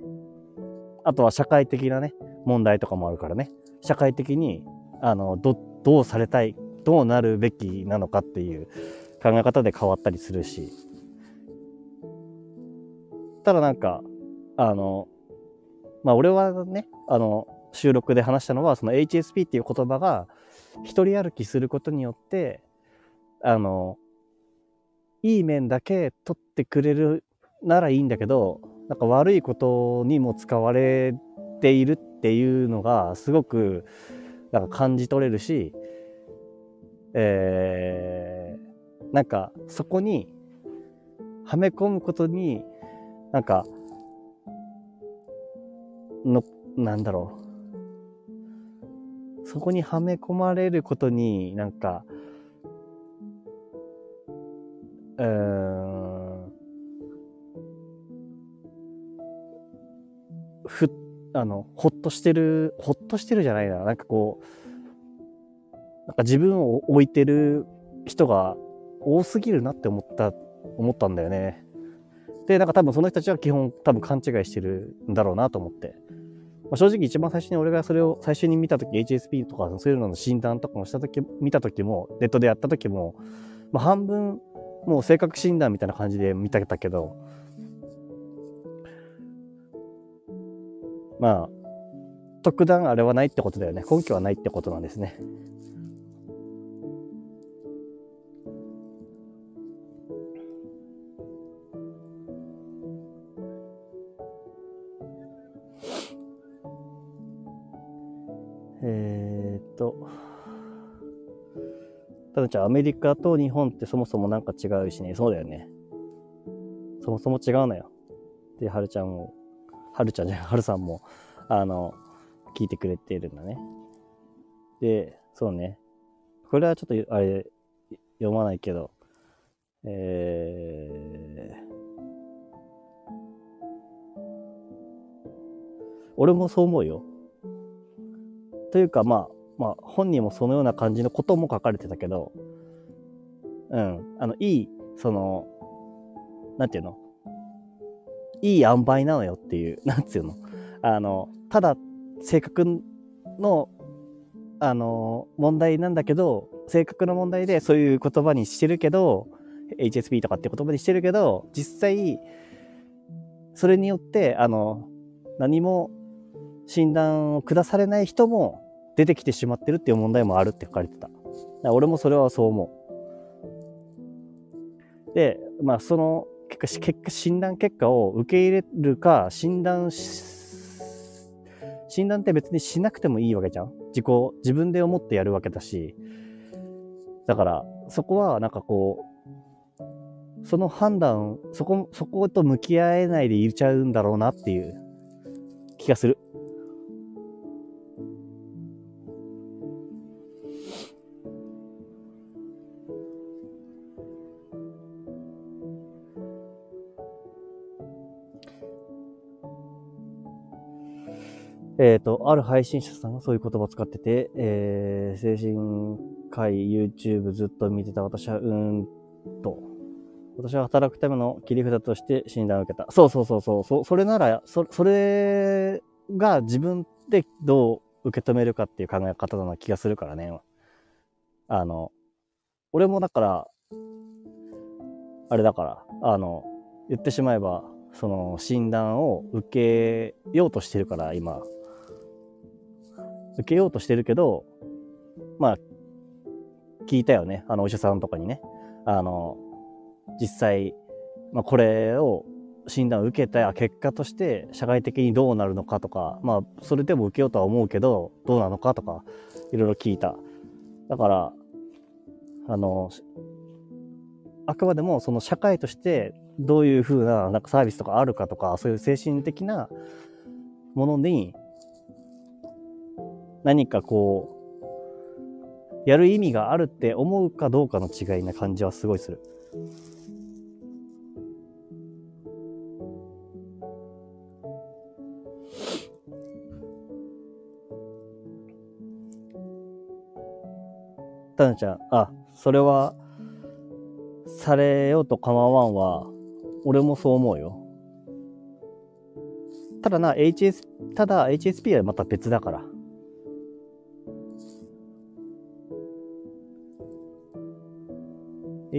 あとは社会的なね、問題とかもあるからね。社会的に、あの、ど、どうされたい、どうなるべきなのかっていう考え方で変わったりするし。ただなんか、あの、まあ俺はね、あの、収録で話したのは、その HSP っていう言葉が、一人歩きすることによって、あの、いい面だけ取ってくれるならいいんだけど、なんか悪いことにも使われているっていうのがすごくなんか感じ取れるし、えー、なんかそこにはめ込むことになんかのなんだろう。そこにはめ込まれることになんかうんふあのほっとしてるほっとしてるじゃないななんかこうなんか自分を置いてる人が多すぎるなって思った思ったんだよね。でなんか多分その人たちは基本多分勘違いしてるんだろうなと思って。まあ、正直一番最初に俺がそれを最初に見た時 HSP とかそういうのの診断とかもした時見た時もネットでやった時も、まあ、半分もう性格診断みたいな感じで見たけどまあ特段あれはないってことだよね根拠はないってことなんですね。えー、っと、ただじゃあアメリカと日本ってそもそもなんか違うしね、そうだよね。そもそも違うのよ。で、はるちゃんも、はるちゃんじゃない、はるさんも、あの、聞いてくれてるんだね。で、そうね。これはちょっと、あれ、読まないけど、えー、俺もそう思うよ。というか、まあ、まあ、本人もそのような感じのことも書かれてたけど、うん、あの、いい、その、なんていうの？いい塩梅なのよっていう、なんつうの？あの、ただ、性格の、あの、問題なんだけど、性格の問題でそういう言葉にしてるけど、HSP とかって言葉にしてるけど、実際、それによって、あの、何も診断を下されない人も出てきてしまってるっていう問題もあるって書かれてた。俺もそれはそう思う。で、まあその結果、結果診断結果を受け入れるか、診断診断って別にしなくてもいいわけじゃん。自己、自分で思ってやるわけだし。だから、そこはなんかこう、その判断、そこ、そこと向き合えないでいちゃうんだろうなっていう気がする。えっ、ー、と、ある配信者さんがそういう言葉を使ってて、えー、精神科医 YouTube ずっと見てた私は、うーんと、私は働くための切り札として診断を受けた。そうそうそうそう、そそれなら、そそれが自分でどう受け止めるかっていう考え方な気がするからね。あの、俺もだから、あれだから、あの、言ってしまえば、その診断を受けようとしてるから、今。受けようとしてるけど、まあ、聞いたよね。あの、お医者さんとかにね。あの、実際、まあ、これを診断を受けた結果として社会的にどうなるのかとか、まあ、それでも受けようとは思うけど、どうなのかとか、いろいろ聞いた。だから、あの、あくまでもその社会としてどういうふうななんかサービスとかあるかとか、そういう精神的なものに何かこう、やる意味があるって思うかどうかの違いな感じはすごいする。タナちゃん、あ、それは、されようと構わんは、俺もそう思うよ。ただな、HS、ただ HSP はまた別だから。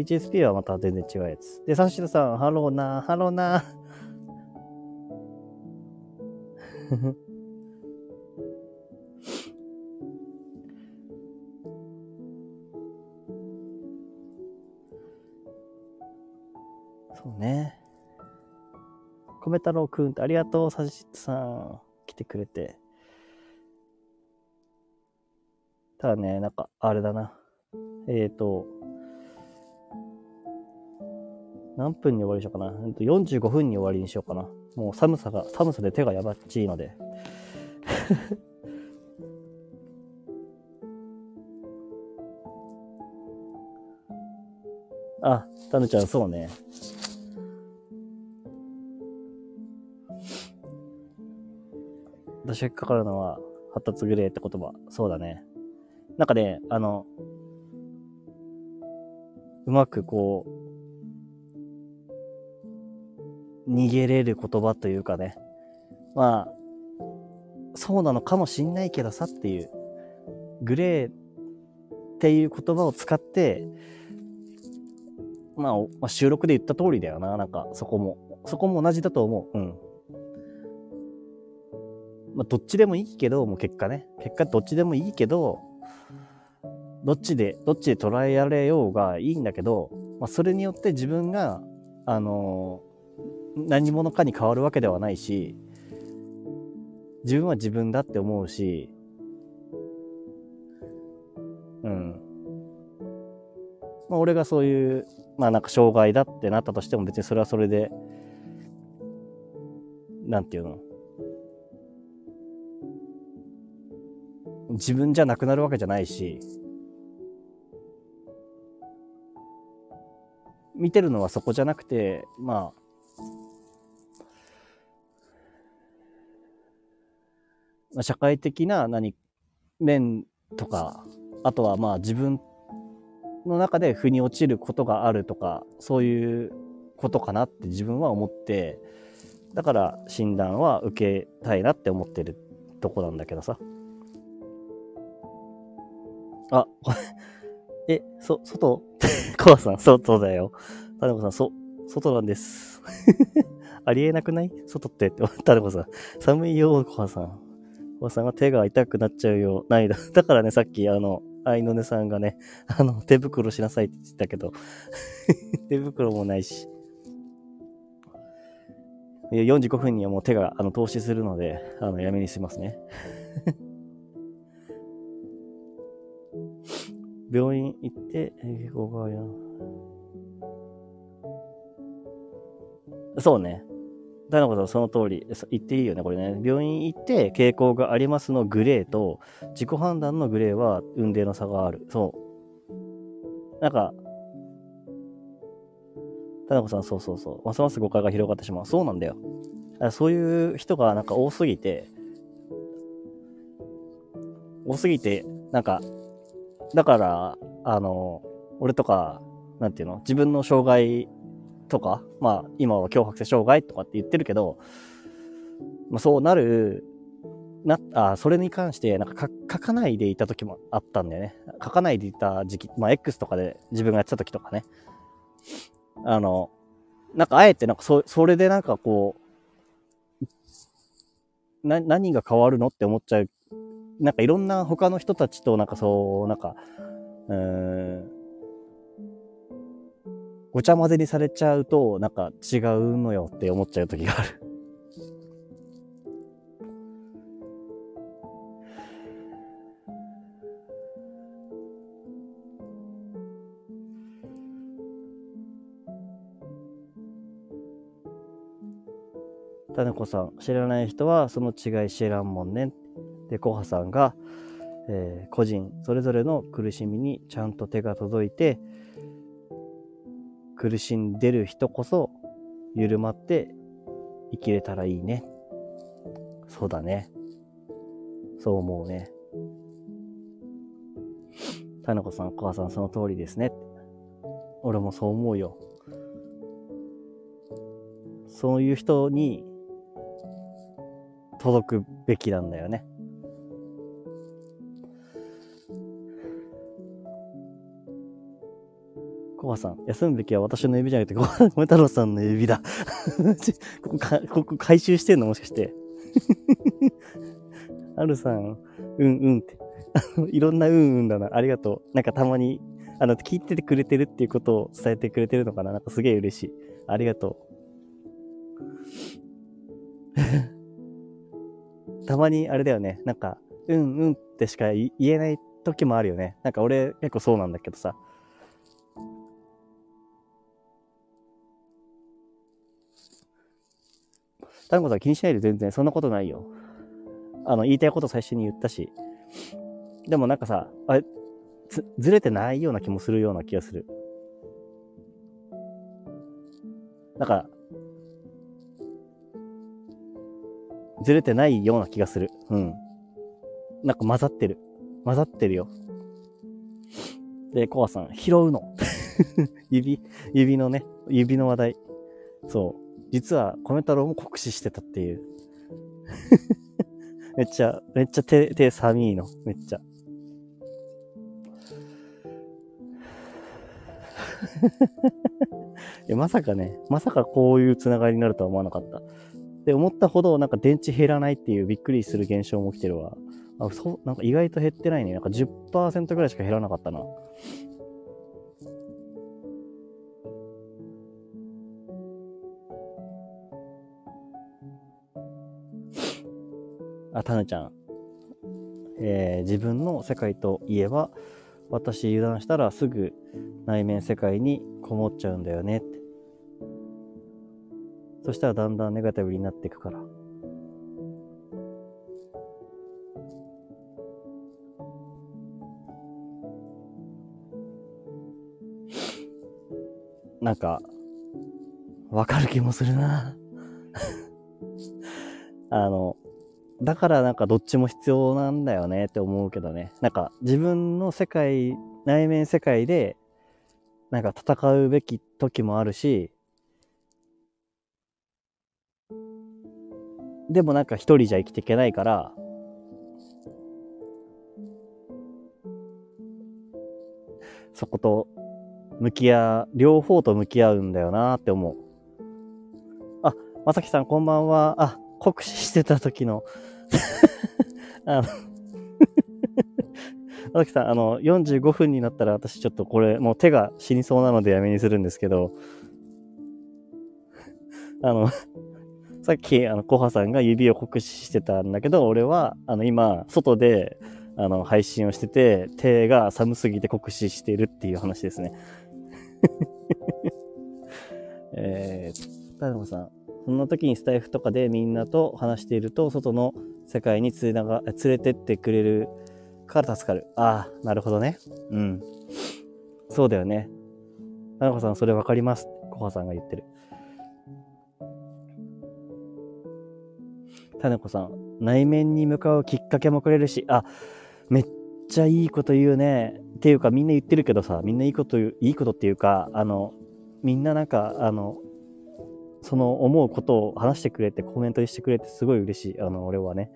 HSP はまた全然違うやつ。で、サシルさん、ハローな、ハローな。そうね。米太郎くんありがとう、サシッさん。来てくれて。ただね、なんか、あれだな。えっ、ー、と、何分に終わりにしようかな。45分に終わりにしようかな。もう寒さが、寒さで手がやばっちいので。あ、タヌちゃん、そうね。私がかかるのは、発達グレーって言葉。そうだね。なんかね、あの、うまくこう、逃げれる言葉というかね。まあ、そうなのかもしんないけどさっていう、グレーっていう言葉を使って、まあ、まあ、収録で言った通りだよな、なんか、そこも。そこも同じだと思う。うん。まあ、どっちでもいいけど、もう結果ね。結果どっちでもいいけど、どっちで、どっちで捉えられようがいいんだけど、まあ、それによって自分が、あのー、何者かに変わるわけではないし、自分は自分だって思うし、うん。まあ、俺がそういう、まあなんか障害だってなったとしても別にそれはそれで、なんていうの？自分じゃなくなるわけじゃないし、見てるのはそこじゃなくて、まあ、社会的な何面とか、あとはまあ自分の中で腑に落ちることがあるとか、そういうことかなって自分は思って、だから診断は受けたいなって思ってるとこなんだけどさ。あ、え、そ、外 コアさん、外だよ。タネコさん、そ、外なんです。ありえなくない？外ってって、タネコさん。寒いよ、コアさん。コアさんが手が痛くなっちゃうよ。ないだ。だからね、さっき、あの、アイノネさんがね、あの、手袋しなさいって言ってたけど、手袋もないし。45分にはもう手が、あの、投資するので、あの、やめにしますね。病院行って、えー、ここや。そうね。だのことその通り言っていいよね、これね。病院行って傾向がありますのグレーと、自己判断のグレーは運命の差がある。そう。なんか、田中さん、そうそうそう。ますます誤解が広がってしまう。そうなんだよ。そういう人がなんか多すぎて、多すぎて、なんか、だから、あの、俺とか、なんていうの？自分の障害とか、まあ、今は強迫性障害とかって言ってるけど、まあ、そうなる、な、あ、それに関して、なんか書かないでいた時もあったんだよね。書かないでいた時期、まあ、X とかで自分がやってた時とかね。あの、なんかあえてなんかそ、それでなんかこう、な、何が変わるのって思っちゃうなんかいろんな他の人たちとなんかそう、なんか、うーん、ごちゃ混ぜにされちゃうと、なんか違うのよって思っちゃう時がある。タネコさん、知らない人はその違い知らんもんね。で、コハさんが、えー、個人それぞれの苦しみにちゃんと手が届いて、苦しんでる人こそ緩まって生きれたらいいね。そうだね。そう思うね。タナコさん、コハさん、その通りですね。俺もそう思うよ。そういう人に届くべきなんだよね。コバさん、休むべきは私の指じゃなくて、コメ太郎さんの指だ。ここ、ここ回収してんのもしかして。あるさん、うんうんって。いろんなうんうんだな。ありがとう。なんかたまに、あの、聞いててくれてるっていうことを伝えてくれてるのかななんかすげえ嬉しい。ありがとう。たまにあれだよね。なんか、うんうんってしか言えない時もあるよね。なんか俺結構そうなんだけどさ。タンコさん気にしないで全然そんなことないよ。あの、言いたいこと最初に言ったし。でもなんかさ、あれ、ず、ずれてないような気もするような気がする。なんか、ずれてないような気がする。うん。なんか混ざってる。混ざってるよ。で、コアさん、拾うの。指、指のね、指の話題。そう。実は、コメ太郎も酷使してたっていう。めっちゃ、めっちゃ手、手寒いの。めっちゃ。いやまさかね、まさかこういうつながりになるとは思わなかった。で、思ったほどなんか電池減らないっていうびっくりする現象も起きてるわ。あ、そう、なんか意外と減ってないね。なんか10%ぐらいしか減らなかったな。あ、タヌちゃん。えー、自分の世界といえば、私油断したらすぐ内面世界にこもっちゃうんだよねって。そしたらだんだんネガティブになっていくから。なんか、わかる気もするなあの、だからなんかどっちも必要なんだよねって思うけどね。なんか自分の世界、内面世界で、なんか戦うべき時もあるし、でもなんか一人じゃ生きていけないから、そこと向き合う、両方と向き合うんだよなって思う。あ、まさきさんこんばんは。あ、酷使してた時の あのまさきさん、あの、45分になったら私ちょっとこれ、もう手が死にそうなのでやめにするんですけど、あの、さっき、あの、コハさんが指を酷使してたんだけど、俺は、あの、今、外で、あの、配信をしてて、手が寒すぎて酷使しているっていう話ですね。えー、田山さん。そんな時にスタイフとかでみんなと話していると、外の世界に連れが連れてってくれるから助かる。ああ、なるほどね。うん。そうだよね。田中さん、それわかります？コハさんが言ってる。タネコさん、内面に向かうきっかけもくれるし、あ、めっちゃいいこと言うね。っていうか、みんな言ってるけどさ、みんないいこと言う、いいことっていうか、あの、みんななんか、あの、その思うことを話してくれて、コメントしてくれて、すごい嬉しい。あの、俺はね。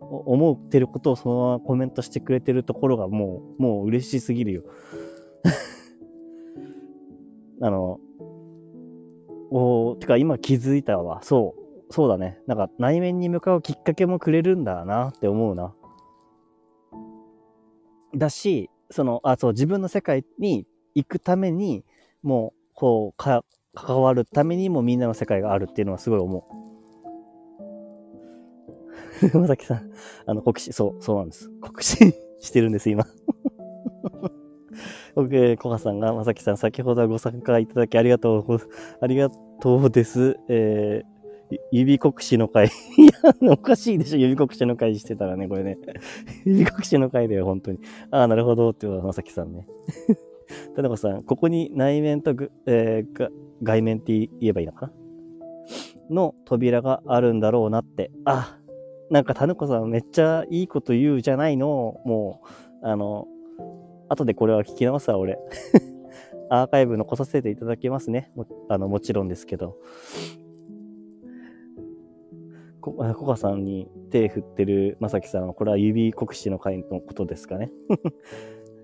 思ってることをそのままコメントしてくれてるところがもう、もう嬉しすぎるよ。あの、おてか今気づいたわ。そう。そうだね。なんか内面に向かうきっかけもくれるんだなって思うな。だし、その、あ、そう、自分の世界に行くために、もう、こう、か、関わるためにもみんなの世界があるっていうのはすごい思う。まさきさん、あの、国試、そう、そうなんです。国試してるんです、今。僕、コハさんが、まさきさん、先ほどはご参加いただきありがとう、ありがとうです。えー指国試の会。いや、おかしいでしょ、指国試の会してたらね、これね。指国試の会だよ、本当に。ああ、なるほど、っていうのは、まさきさんね。田中さん、ここに内面と、えー、外面って言えばいいのかな？の扉があるんだろうなって。あ、なんか田中さんめっちゃいいこと言うじゃないの。もう、あの、後でこれは聞き直すわ、俺。アーカイブ残させていただきますね。もあのもちろんですけど。ココカさんに手振ってるまさきさんは、これは指国士の会のことですかね。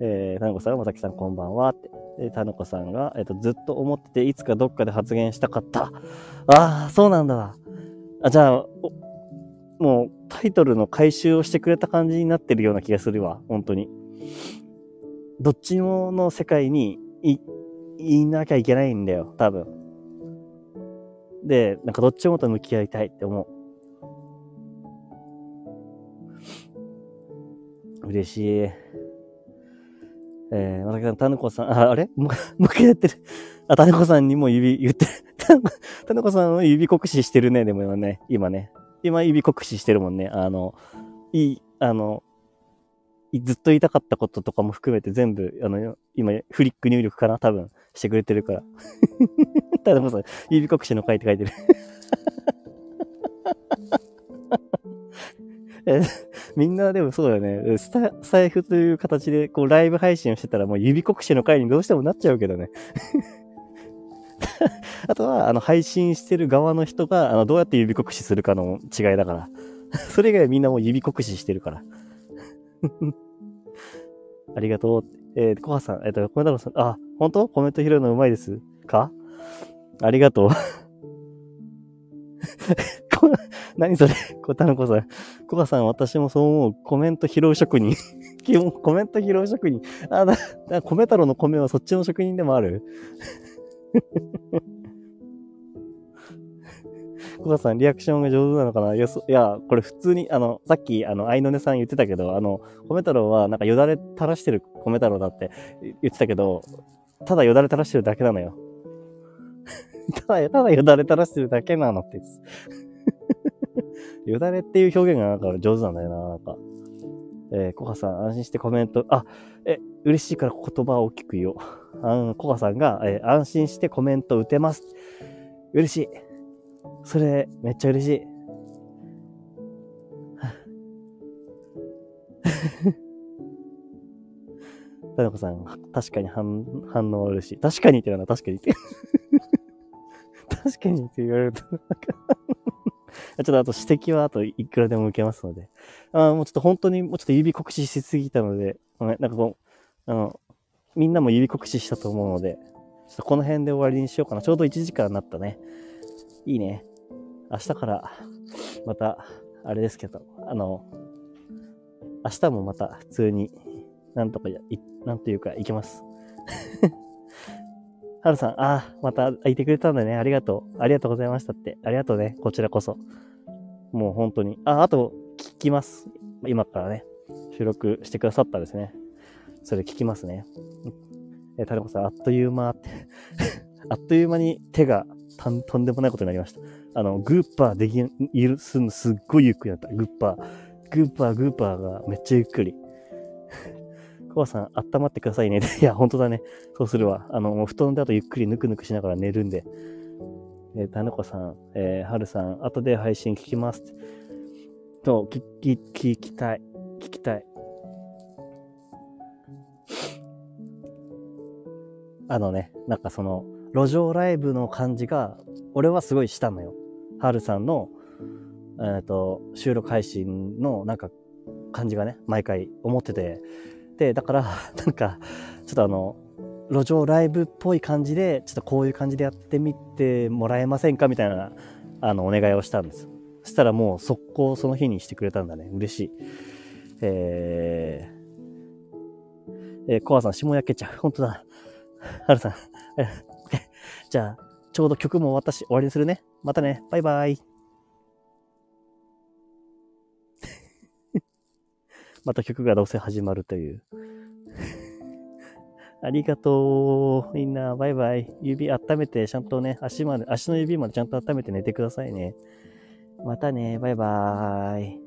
えー、田中さんがまさきさんこんばんはって。で、田中さんが、えっ、ー、と、ずっと思ってて、いつかどっかで発言したかった。ああ、そうなんだ。あ、じゃあ、もうタイトルの回収をしてくれた感じになってるような気がするわ、本当に。どっちもの世界にい、いなきゃいけないんだよ、多分。で、なんかどっちもと向き合いたいって思う。嬉しい。えー、またけさん、たぬこさん、あ、あれ？もう、もう一回やってる。あ、たぬこさんにも指言ってる。たぬこさんは指酷使してるね、でも今ね、今ね。今指酷使してるもんね。あの、いい、あの、ずっと言いたかったこととかも含めて全部、あの、今、フリック入力かな？多分、してくれてるから。ただもさ、指国士の書いて書いてるえ みんなでもそうだよね。スタ、財布という形で、こう、ライブ配信をしてたら、もう指国士の回にどうしてもなっちゃうけどね。あとは、あの、配信してる側の人が、あの、どうやって指国士するかの違いだから。それ以外みんなもう指国士してるから。ありがとう。えー、コハさん、えっ、ー、と、コメントさん、あ、本当？コメント拾うのうまいですか？ありがとう。何それ？こたのこさん。コカさん、私もそう思う。コメント拾う職人。基本、コメント拾う職人。あ、だ、だ、米太郎の米はそっちの職人でもある？コカさん、リアクションが上手なのかな？いや、いや、これ普通に、あの、さっき、あの、愛のねさん言ってたけど、あの、米太郎は、なんかよだれ垂らしてる米太郎だって言ってたけど、ただよだれ垂らしてるだけなのよ。ただ、ただよだれ垂らしてるだけなのって。よだれっていう表現がなんか上手なんだよな、なんか。えー、コカさん、安心してコメント、あ、え、嬉しいから言葉を大きく言おう。あの、コカさんが、えー、安心してコメント打てます。嬉しい。それ、めっちゃ嬉しい。たなこさん、確かに反反応あるしい、確かにって言うのは確かにって。確かにって言われると、なんか ちょっとあと指摘はあといくらでも受けますので。あもうちょっと本当にもうちょっと指酷使しすぎたので、なんかこう、あの、みんなも指酷使したと思うので、ちょっとこの辺で終わりにしようかな。ちょうど1時間になったね。いいね。明日から、また、あれですけど、あの、明日もまた普通に、なんとか、い、なんというか、行けます。はるさん、ああ、またいてくれたんだね。ありがとう。ありがとうございましたって。ありがとうね。こちらこそ。もう本当に。あ、あと、聞きます。今からね、収録してくださったですね。それ聞きますね。え、タレコさん、あっという間って あっという間に手がとんとんでもないことになりました。あの、グーパーできる、すんのすっごいゆっくりだった。グーパー。グーパー、グーパーがめっちゃゆっくり。コバさん、温まってくださいね。いや、本当だね。そうするわ。あの、もう布団であとゆっくりぬくぬくしながら寝るんで。えー、たぬこさん、えー、はるさん、後で配信聞きます。と、聞き、聞きたい。聞きたい。あのね、なんかその、路上ライブの感じが、俺はすごいしたのよ。はるさんの、えっ、ー、と、収録配信のなんか感じがね、毎回思ってて、で、だから、なんか、ちょっとあの、路上ライブっぽい感じで、ちょっとこういう感じでやってみてもらえませんかみたいな、あの、お願いをしたんです。そしたらもう速攻その日にしてくれたんだね。嬉しい。えー、えー、コアさん、下焼けちゃう。本当だ。はるさん。じゃあ、ちょうど曲も私終わりにするね。またね。バイバイ。また曲がどうせ始まるという。ありがとう。みんな、バイバイ。指温めて、ちゃんとね、足まで、足の指までちゃんと温めて寝てくださいね。またね、バイバーイ。